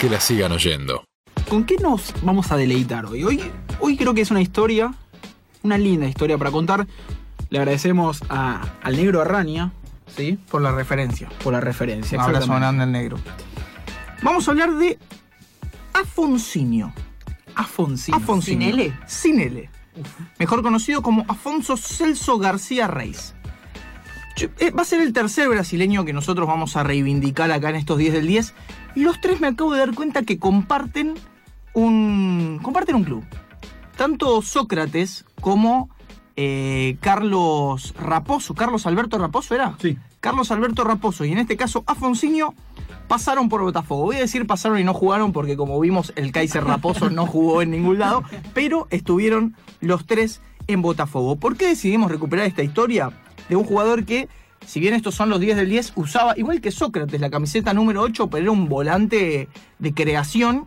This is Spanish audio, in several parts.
que la sigan oyendo. ¿Con qué nos vamos a deleitar hoy? Hoy, hoy creo que es una historia, una linda historia para contar. Le agradecemos a- al negro Arraña, ¿sí? Por la referencia. Por la referencia. Exactamente. grande al negro. Vamos a hablar de Afonsinio. Afonsinio. ¿Sin L? Sin L. Mejor conocido como Afonso Celso García Reis. Eh, Va a ser el tercer brasileño que nosotros vamos a reivindicar acá en estos 10 del 10. Y los tres me acabo de dar cuenta que comparten un, comparten un club. Tanto Sócrates como eh, Carlos Raposo. Carlos Alberto Raposo era. Sí. Carlos Alberto Raposo y en este caso Afonsinio pasaron por Botafogo. Voy a decir pasaron y no jugaron porque como vimos el Kaiser Raposo no jugó en ningún lado, pero estuvieron los tres en Botafogo. ¿Por qué decidimos recuperar esta historia de un jugador que, si bien estos son los 10 del 10, usaba igual que Sócrates la camiseta número 8, pero era un volante de creación?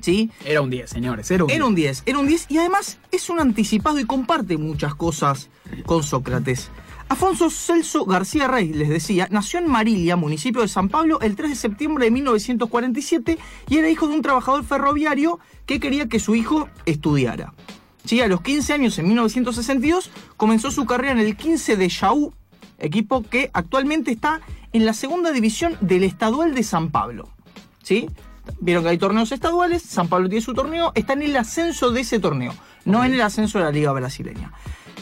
¿Sí? Era un 10, señores. Era un Era un 10, era un 10 y además es un anticipado y comparte muchas cosas con Sócrates. Afonso Celso García Rey, les decía, nació en Marilia, municipio de San Pablo, el 3 de septiembre de 1947 y era hijo de un trabajador ferroviario que quería que su hijo estudiara. Sí, a los 15 años, en 1962, comenzó su carrera en el 15 de Yaú, equipo que actualmente está en la segunda división del Estadual de San Pablo. ¿Sí? Vieron que hay torneos estaduales, San Pablo tiene su torneo, está en el ascenso de ese torneo, no en el ascenso de la Liga Brasileña.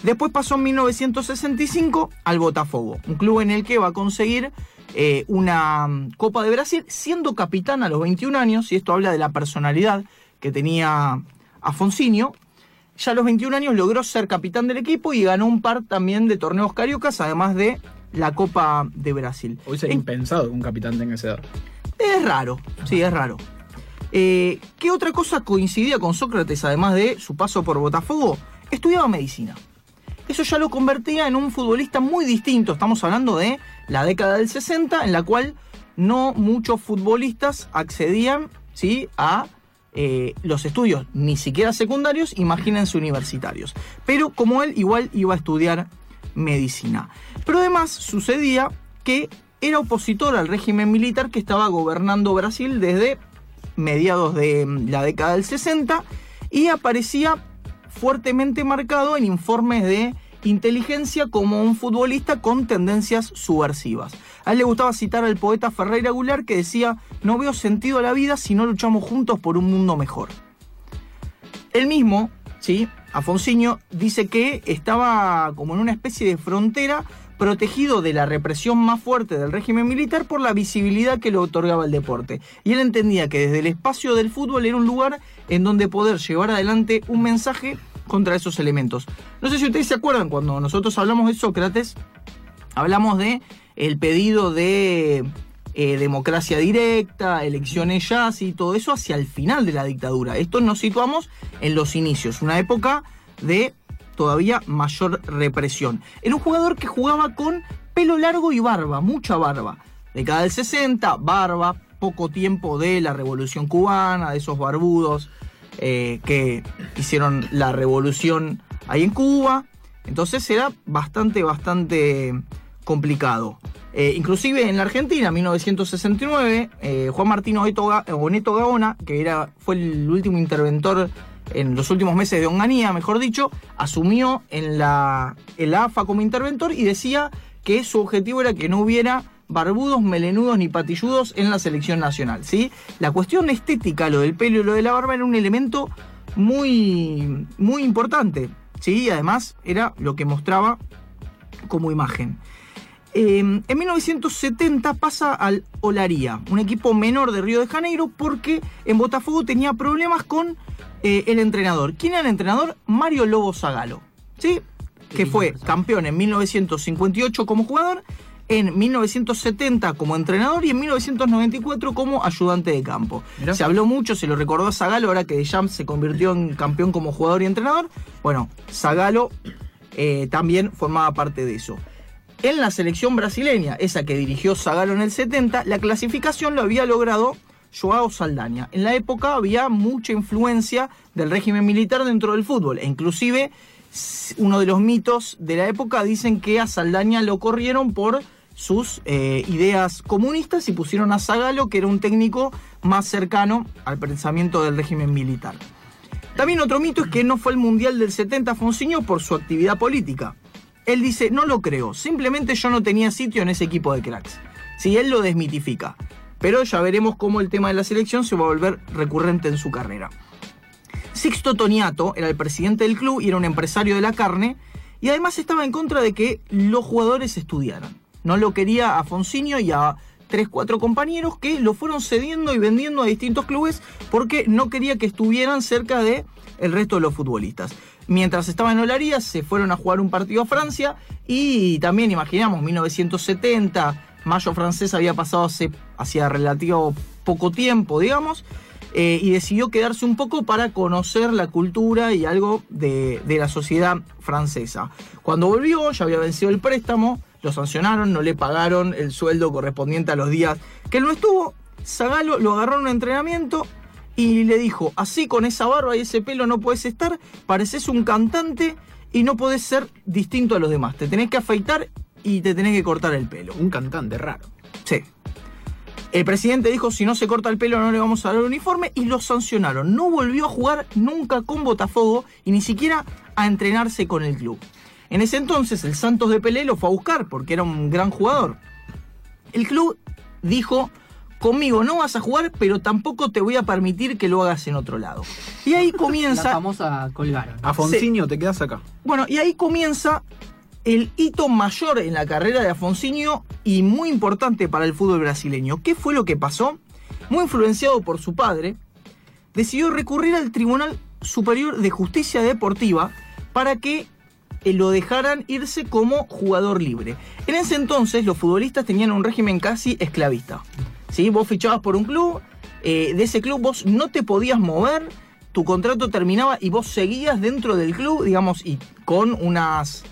Después pasó en 1965 al Botafogo, un club en el que va a conseguir eh, una mm, Copa de Brasil, siendo capitán a los 21 años, y esto habla de la personalidad que tenía Afonsinio. Ya a los 21 años logró ser capitán del equipo y ganó un par también de torneos cariocas, además de la Copa de Brasil. Hoy sería En- impensado que un capitán tenga esa edad. es raro, sí, es raro. Eh, ¿Qué otra cosa coincidía con Sócrates, además de su paso por Botafogo? Estudiaba medicina. Eso ya lo convertía en un futbolista muy distinto. Estamos hablando de la década del 60, en la cual no muchos futbolistas accedían ¿sí? a eh, los estudios, ni siquiera secundarios, imagínense universitarios. Pero como él, igual iba a estudiar medicina. Pero además sucedía que era opositor al régimen militar que estaba gobernando Brasil desde mediados de mm, la década del 60 y aparecía fuertemente marcado en informes de inteligencia como un futbolista con tendencias subversivas. A él le gustaba citar al poeta Ferreira Goulart que decía, no veo sentido a la vida si no luchamos juntos por un mundo mejor. Él mismo, ¿sí? Afonsinho, dice que estaba como en una especie de frontera protegido de la represión más fuerte del régimen militar por la visibilidad que le otorgaba el deporte. Y él entendía que desde el espacio del fútbol era un lugar en donde poder llevar adelante un mensaje contra esos elementos. No sé si ustedes se acuerdan cuando nosotros hablamos de Sócrates, hablamos de el pedido de eh, democracia directa, elecciones ya, y todo eso hacia el final de la dictadura. Esto nos situamos en los inicios, una época de todavía mayor represión. Era un jugador que jugaba con pelo largo y barba, mucha barba. Década del 60, barba, poco tiempo de la revolución cubana, de esos barbudos eh, que hicieron la revolución ahí en Cuba. Entonces era bastante, bastante complicado. Eh, inclusive en la Argentina, 1969, eh, Juan Martín Oneto Gaona, que era, fue el último interventor en los últimos meses de Onganía, mejor dicho, asumió en la, en la AFA como interventor y decía que su objetivo era que no hubiera barbudos, melenudos ni patilludos en la selección nacional. ¿sí? La cuestión estética, lo del pelo y lo de la barba, era un elemento muy, muy importante. ¿sí? Y además era lo que mostraba como imagen. Eh, en 1970 pasa al Olaría, un equipo menor de Río de Janeiro, porque en Botafogo tenía problemas con eh, el entrenador. ¿Quién era el entrenador? Mario Lobo Zagalo, ¿sí? que fue campeón en 1958 como jugador, en 1970 como entrenador y en 1994 como ayudante de campo. Se habló mucho, se lo recordó a Zagalo ahora que De Jam se convirtió en campeón como jugador y entrenador. Bueno, Zagalo eh, también formaba parte de eso. En la selección brasileña, esa que dirigió Zagalo en el 70, la clasificación lo había logrado Joao Saldaña. En la época había mucha influencia del régimen militar dentro del fútbol, e inclusive uno de los mitos de la época dicen que a Saldaña lo corrieron por sus eh, ideas comunistas y pusieron a Zagalo, que era un técnico más cercano al pensamiento del régimen militar. También otro mito es que no fue el Mundial del 70 Fonseño por su actividad política. Él dice, no lo creo, simplemente yo no tenía sitio en ese equipo de cracks. Si él lo desmitifica. Pero ya veremos cómo el tema de la selección se va a volver recurrente en su carrera. Sixto Toniato era el presidente del club y era un empresario de la carne y además estaba en contra de que los jugadores estudiaran. No lo quería a Fonsinio y a tres, cuatro compañeros que lo fueron cediendo y vendiendo a distintos clubes porque no quería que estuvieran cerca de el resto de los futbolistas. Mientras estaba en Olaría se fueron a jugar un partido a Francia y también imaginamos 1970, Mayo francés había pasado hace, hacía relativo poco tiempo, digamos, eh, y decidió quedarse un poco para conocer la cultura y algo de, de la sociedad francesa. Cuando volvió, ya había vencido el préstamo, lo sancionaron, no le pagaron el sueldo correspondiente a los días que él no estuvo. Zagalo lo agarró en un entrenamiento y le dijo, así con esa barba y ese pelo no puedes estar, pareces un cantante y no podés ser distinto a los demás. Te tenés que afeitar y te tenés que cortar el pelo. Un cantante raro. Sí. El presidente dijo, si no se corta el pelo no le vamos a dar el uniforme y lo sancionaron. No volvió a jugar nunca con Botafogo y ni siquiera a entrenarse con el club. En ese entonces el Santos de Pelé lo fue a buscar porque era un gran jugador. El club dijo, conmigo no vas a jugar, pero tampoco te voy a permitir que lo hagas en otro lado. Y ahí La comienza... famosa colgaron. A Fonsinio te quedas acá. Bueno, y ahí comienza el hito mayor en la carrera de Afonsinho y muy importante para el fútbol brasileño. ¿Qué fue lo que pasó? Muy influenciado por su padre, decidió recurrir al Tribunal Superior de Justicia Deportiva para que eh, lo dejaran irse como jugador libre. En ese entonces los futbolistas tenían un régimen casi esclavista. ¿sí? Vos fichabas por un club, eh, de ese club vos no te podías mover, tu contrato terminaba y vos seguías dentro del club, digamos, y con unas...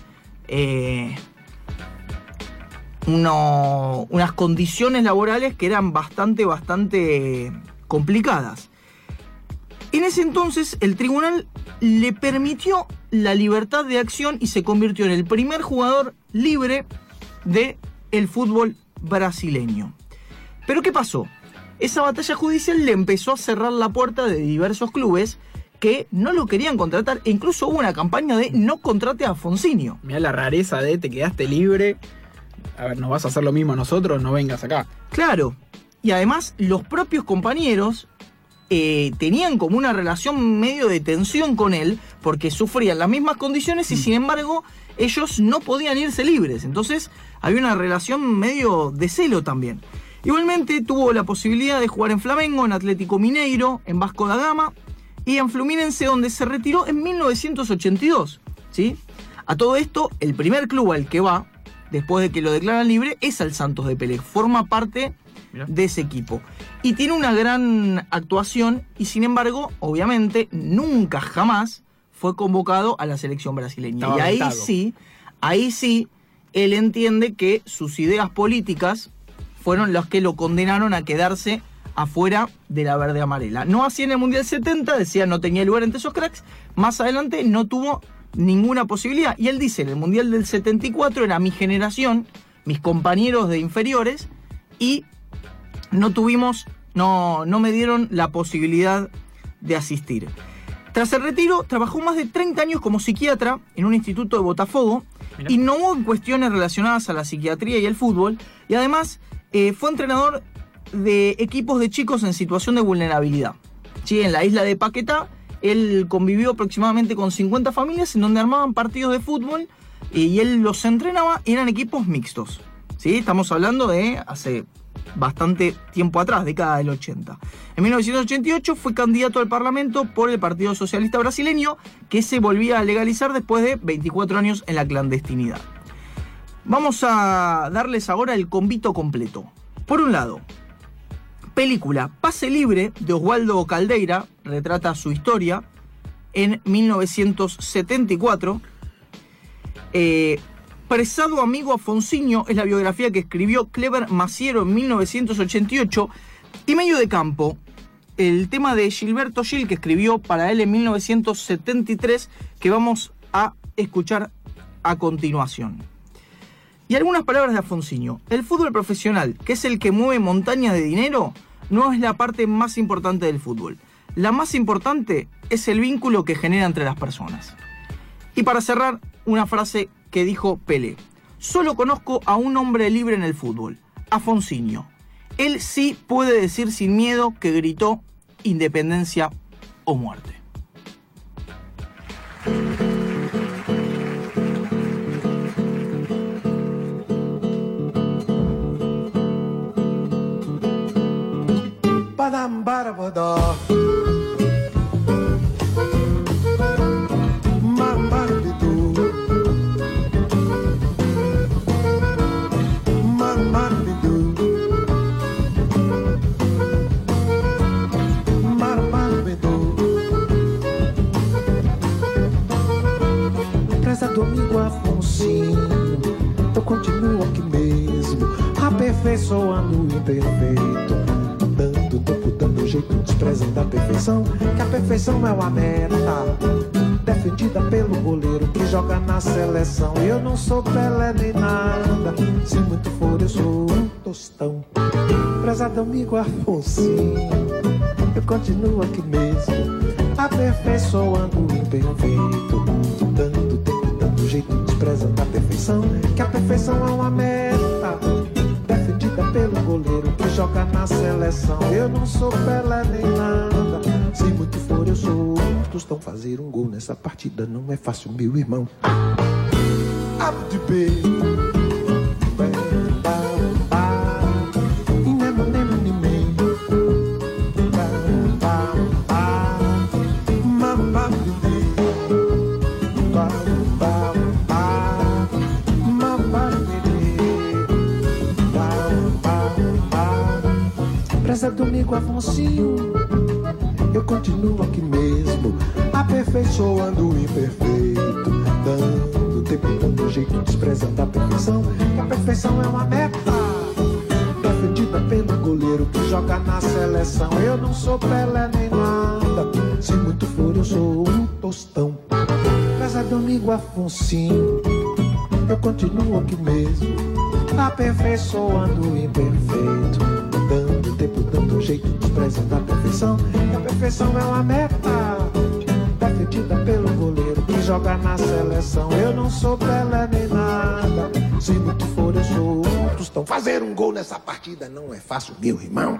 eh, unas condiciones laborales que eran bastante, bastante complicadas. En ese entonces el tribunal le permitió la libertad de acción y se convirtió en el primer jugador libre de el fútbol brasileño. Pero ¿qué pasó? Esa batalla judicial le empezó a cerrar la puerta de diversos clubes que no lo querían contratar e incluso hubo una campaña de no contrate a Fonsinio. Mira la rareza de te quedaste libre. A ver, nos vas a hacer lo mismo a nosotros, no vengas acá. Claro. Y además los propios compañeros eh, tenían como una relación medio de tensión con él porque sufrían las mismas condiciones y sin embargo ellos no podían irse libres. Entonces había una relación medio de celo también. Igualmente tuvo la posibilidad de jugar en Flamengo, en Atlético Mineiro, en Vasco da Gama y en Fluminense donde se retiró en 1982. ¿sí? A todo esto, el primer club al que va, después de que lo declaran libre, es al Santos de Pelé. Forma parte Mirá. de ese equipo. Y tiene una gran actuación y sin embargo, obviamente, nunca jamás fue convocado a la selección brasileña. Estaba y ahí sí, ahí sí, él entiende que sus ideas políticas fueron las que lo condenaron a quedarse afuera de la verde amarela. No así en el Mundial 70, decía no tenía lugar entre esos cracks, más adelante no tuvo ninguna posibilidad. Y él dice, en el Mundial del 74 era mi generación, mis compañeros de inferiores, y no tuvimos, no, no me dieron la posibilidad de asistir. Tras el retiro, trabajó más de 30 años como psiquiatra en un instituto de Botafogo, Mirá. innovó en cuestiones relacionadas a la psiquiatría y el fútbol, y además eh, fue entrenador de equipos de chicos en situación de vulnerabilidad. Sí, en la isla de Paquetá, él convivió aproximadamente con 50 familias en donde armaban partidos de fútbol eh, y él los entrenaba, y eran equipos mixtos. ¿sí? Estamos hablando de hace bastante tiempo atrás, década del 80. En 1988 fue candidato al Parlamento por el Partido Socialista Brasileño, que se volvía a legalizar después de 24 años en la clandestinidad. Vamos a darles ahora el convito completo. Por un lado, película Pase Libre de Oswaldo Caldeira, retrata su historia en 1974. Eh, Presado amigo Afonsinho es la biografía que escribió Clever Maciero en 1988. Y Medio de Campo, el tema de Gilberto Gil que escribió para él en 1973, que vamos a escuchar a continuación. Y algunas palabras de Afonsinho. El fútbol profesional, que es el que mueve montañas de dinero, no es la parte más importante del fútbol. La más importante es el vínculo que genera entre las personas. Y para cerrar, una frase que dijo Pelé. Solo conozco a un hombre libre en el fútbol, Afonsinho. Él sí puede decir sin miedo que gritó independencia o muerte. Badam. Preza domingo Afonsinho, eu continuo aqui mesmo, aperfeiçoando o imperfeito tempo, dando jeito, desprezando a perfeição. Que a perfeição é uma meta defendida pelo goleiro que joga na seleção. Eu não sou Pelé nem nada, se muito for, eu sou um tostão. Prezado amigo Afonsinho, eu continuo aqui mesmo, aperfeiçoando o imperfeito. Dando tempo, dando jeito, desprezando a perfeição. Que a perfeição é uma meta joga na seleção. Eu não sou Pelé nem nada. Se muito for, eu sou tostão. Fazer um gol nessa partida não é fácil, meu irmão. Abde B. Preza domingo Afonsinho, eu continuo aqui mesmo, aperfeiçoando o imperfeito, dando tempo, dando jeito, desprezando a perfeição, que a perfeição é uma meta defendida pelo goleiro que joga na seleção. Eu não sou Pelé nem nada, se muito for eu sou um tostão. Preza domingo Afonsinho, eu continuo aqui mesmo, aperfeiçoando o imperfeito, dando dando jeito, desprezando a perfeição. Que a perfeição é uma meta defendida pelo goleiro que joga na seleção. Eu não sou Pelé nem nada, se muito for eu sou um tostão. Fazer um gol nessa partida não é fácil, meu irmão.